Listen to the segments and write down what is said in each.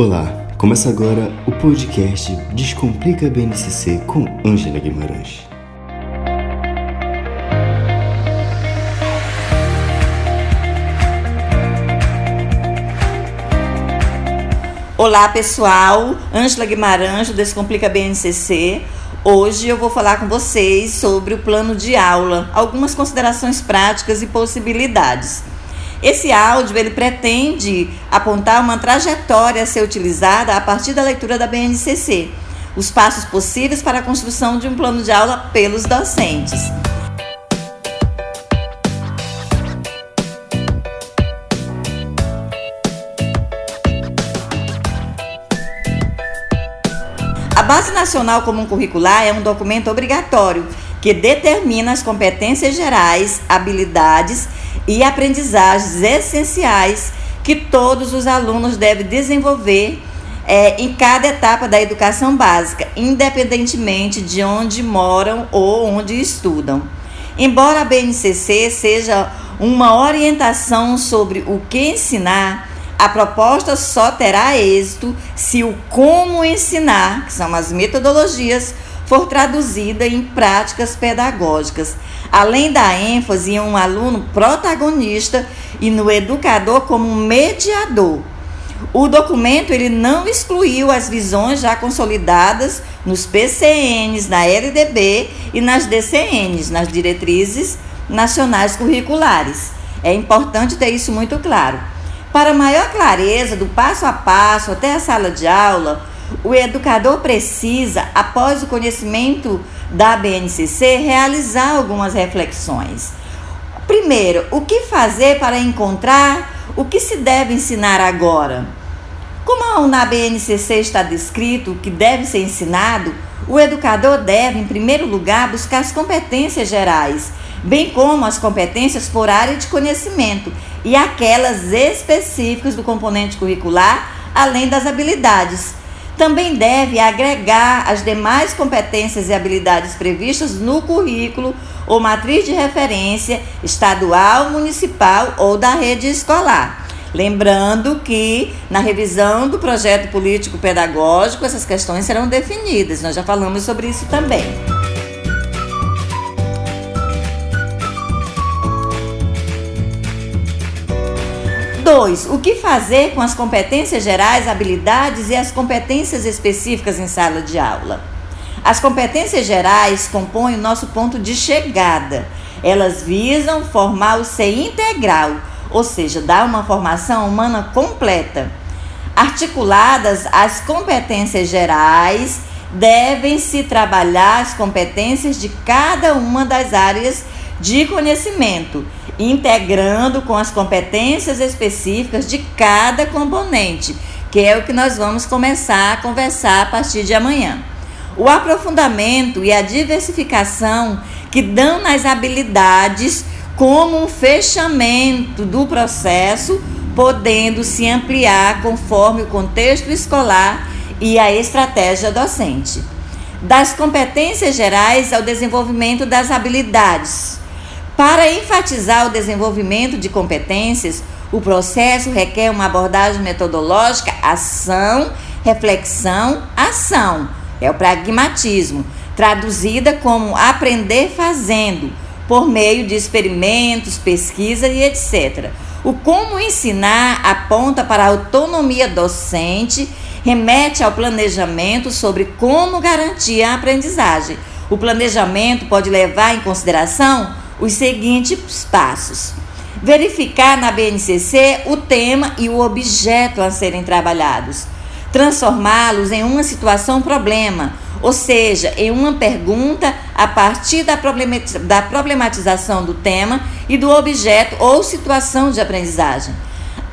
Olá, começa agora o podcast Descomplica BNCC com Ângela Guimarães. Olá pessoal, Ângela Guimarães do Descomplica BNCC. Hoje eu vou falar com vocês sobre o plano de aula, algumas considerações práticas e possibilidades. Esse áudio ele pretende apontar uma trajetória a ser utilizada a partir da leitura da BNCC, os passos possíveis para a construção de um plano de aula pelos docentes. A Base Nacional Comum Curricular é um documento obrigatório que determina as competências gerais, habilidades e aprendizagens essenciais que todos os alunos devem desenvolver é, em cada etapa da educação básica, independentemente de onde moram ou onde estudam. Embora a BNCC seja uma orientação sobre o que ensinar, a proposta só terá êxito se o como ensinar, que são as metodologias, for traduzida em práticas pedagógicas, além da ênfase em um aluno protagonista e no educador como mediador. O documento ele não excluiu as visões já consolidadas nos PCNs, na LDB e nas DCNs, nas diretrizes nacionais curriculares. É importante ter isso muito claro. Para maior clareza do passo a passo até a sala de aula, o educador precisa, após o conhecimento da BNCC, realizar algumas reflexões. Primeiro, o que fazer para encontrar o que se deve ensinar agora? Como na BNCC está descrito o que deve ser ensinado, o educador deve, em primeiro lugar, buscar as competências gerais, bem como as competências por área de conhecimento e aquelas específicas do componente curricular, além das habilidades também deve agregar as demais competências e habilidades previstas no currículo ou matriz de referência estadual, municipal ou da rede escolar. Lembrando que na revisão do projeto político pedagógico essas questões serão definidas, nós já falamos sobre isso também. 2. O que fazer com as competências gerais, habilidades e as competências específicas em sala de aula? As competências gerais compõem o nosso ponto de chegada. Elas visam formar o ser integral, ou seja, dar uma formação humana completa. Articuladas, as competências gerais devem se trabalhar as competências de cada uma das áreas de conhecimento integrando com as competências específicas de cada componente, que é o que nós vamos começar a conversar a partir de amanhã. O aprofundamento e a diversificação que dão nas habilidades como um fechamento do processo, podendo se ampliar conforme o contexto escolar e a estratégia docente. Das competências gerais ao desenvolvimento das habilidades para enfatizar o desenvolvimento de competências, o processo requer uma abordagem metodológica ação, reflexão, ação. É o pragmatismo, traduzida como aprender fazendo, por meio de experimentos, pesquisa e etc. O como ensinar aponta para a autonomia docente, remete ao planejamento sobre como garantir a aprendizagem. O planejamento pode levar em consideração os seguintes passos. Verificar na BNCC o tema e o objeto a serem trabalhados. Transformá-los em uma situação problema, ou seja, em uma pergunta a partir da problematização do tema e do objeto ou situação de aprendizagem.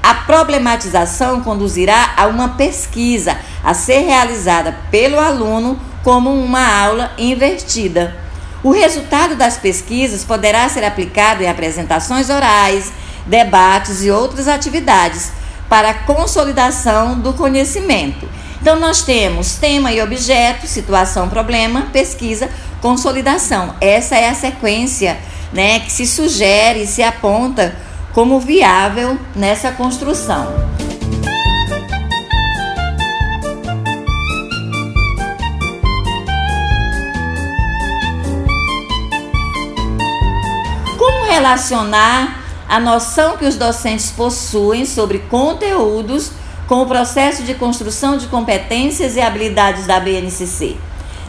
A problematização conduzirá a uma pesquisa a ser realizada pelo aluno como uma aula invertida. O resultado das pesquisas poderá ser aplicado em apresentações orais, debates e outras atividades para consolidação do conhecimento. Então, nós temos tema e objeto, situação, problema, pesquisa, consolidação. Essa é a sequência né, que se sugere e se aponta como viável nessa construção. Relacionar a noção que os docentes possuem sobre conteúdos com o processo de construção de competências e habilidades da BNCC.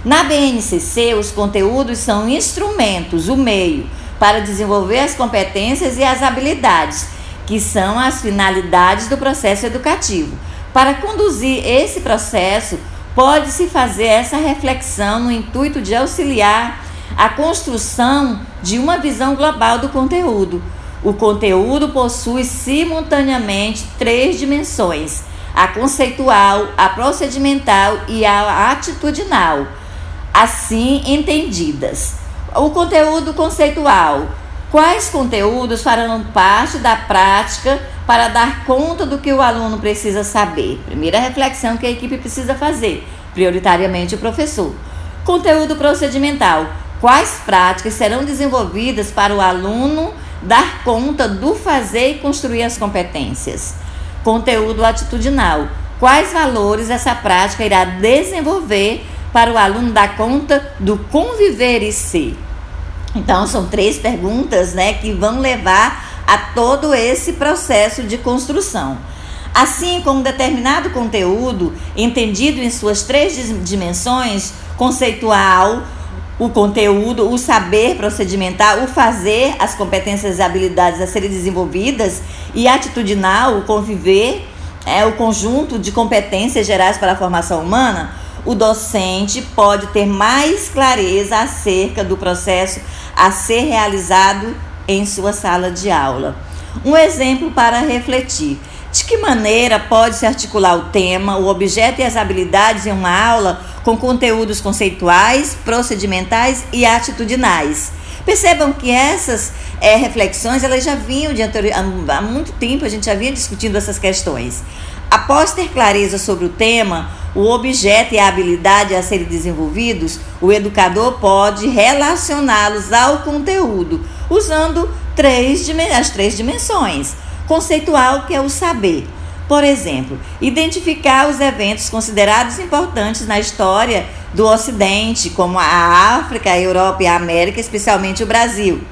Na BNCC, os conteúdos são instrumentos, o meio, para desenvolver as competências e as habilidades, que são as finalidades do processo educativo. Para conduzir esse processo, pode-se fazer essa reflexão no intuito de auxiliar a construção de uma visão global do conteúdo. O conteúdo possui simultaneamente três dimensões: a conceitual, a procedimental e a atitudinal assim entendidas. O conteúdo conceitual. Quais conteúdos farão parte da prática para dar conta do que o aluno precisa saber? Primeira reflexão que a equipe precisa fazer, prioritariamente o professor. Conteúdo procedimental. Quais práticas serão desenvolvidas para o aluno dar conta do fazer e construir as competências? Conteúdo atitudinal. Quais valores essa prática irá desenvolver para o aluno dar conta do conviver e ser? Então, são três perguntas né, que vão levar a todo esse processo de construção. Assim como determinado conteúdo, entendido em suas três dimensões, conceitual, o conteúdo, o saber procedimental, o fazer, as competências e habilidades a serem desenvolvidas, e atitudinal, o conviver, é o conjunto de competências gerais para a formação humana, o docente pode ter mais clareza acerca do processo a ser realizado em sua sala de aula. Um exemplo para refletir. De que maneira pode se articular o tema, o objeto e as habilidades em uma aula com conteúdos conceituais, procedimentais e atitudinais? Percebam que essas é, reflexões elas já vinham de anterior, há muito tempo, a gente já vinha discutindo essas questões. Após ter clareza sobre o tema, o objeto e a habilidade a serem desenvolvidos, o educador pode relacioná-los ao conteúdo, usando três, as três dimensões. Conceitual, que é o saber. Por exemplo, identificar os eventos considerados importantes na história do Ocidente, como a África, a Europa e a América, especialmente o Brasil.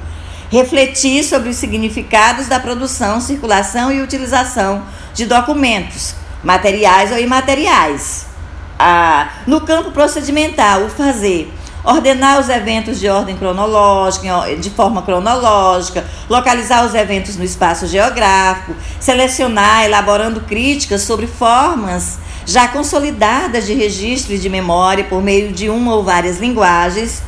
Refletir sobre os significados da produção, circulação e utilização de documentos, materiais ou imateriais. Ah, no campo procedimental, o fazer ordenar os eventos de ordem cronológica, de forma cronológica, localizar os eventos no espaço geográfico, selecionar, elaborando críticas sobre formas já consolidadas de registro e de memória por meio de uma ou várias linguagens.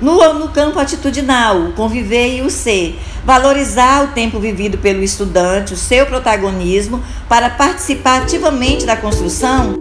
No, no campo atitudinal, o conviver e o ser, valorizar o tempo vivido pelo estudante, o seu protagonismo, para participar ativamente da construção.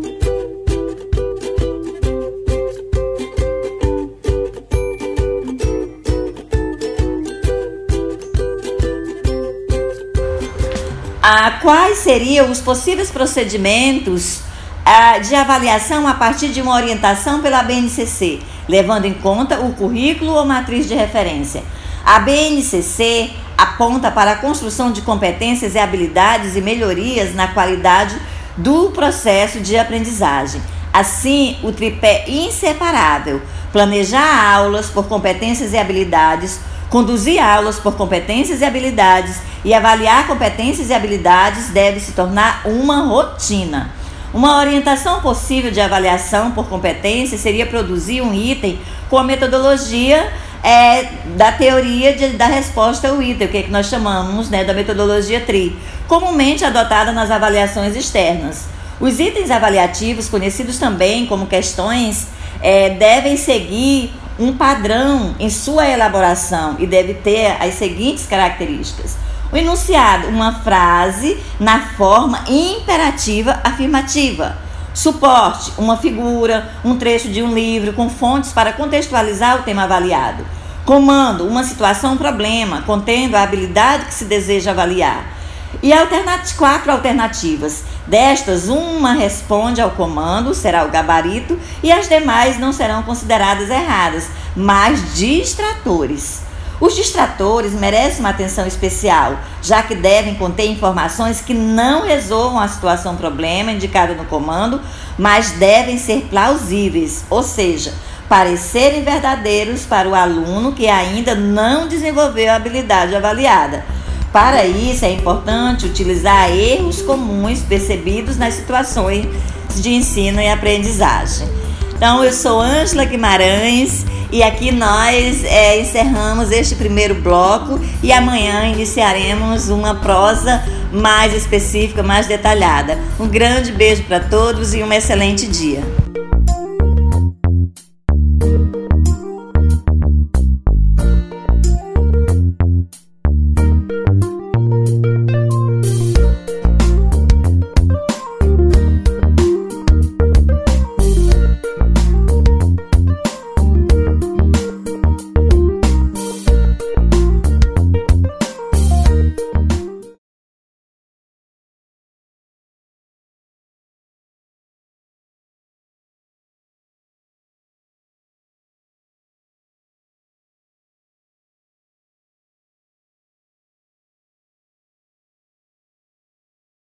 Quais seriam os possíveis procedimentos ah, de avaliação a partir de uma orientação pela BNCC, levando em conta o currículo ou matriz de referência? A BNCC aponta para a construção de competências e habilidades e melhorias na qualidade do processo de aprendizagem. Assim, o tripé inseparável: planejar aulas por competências e habilidades, conduzir aulas por competências e habilidades e avaliar competências e habilidades deve se tornar uma rotina. Uma orientação possível de avaliação por competência seria produzir um item com a metodologia é, da teoria de, da resposta ao item, que, é que nós chamamos né, da metodologia TRI, comumente adotada nas avaliações externas. Os itens avaliativos, conhecidos também como questões, é, devem seguir um padrão em sua elaboração e deve ter as seguintes características. O enunciado, uma frase na forma imperativa afirmativa. Suporte, uma figura, um trecho de um livro com fontes para contextualizar o tema avaliado. Comando, uma situação, um problema, contendo a habilidade que se deseja avaliar. E alternat quatro alternativas. Destas, uma responde ao comando, será o gabarito, e as demais não serão consideradas erradas, mas distratores. Os distratores merecem uma atenção especial, já que devem conter informações que não resolvam a situação problema indicada no comando, mas devem ser plausíveis, ou seja, parecerem verdadeiros para o aluno que ainda não desenvolveu a habilidade avaliada. Para isso, é importante utilizar erros comuns percebidos nas situações de ensino e aprendizagem. Então, eu sou Ângela Guimarães e aqui nós é, encerramos este primeiro bloco e amanhã iniciaremos uma prosa mais específica, mais detalhada. Um grande beijo para todos e um excelente dia.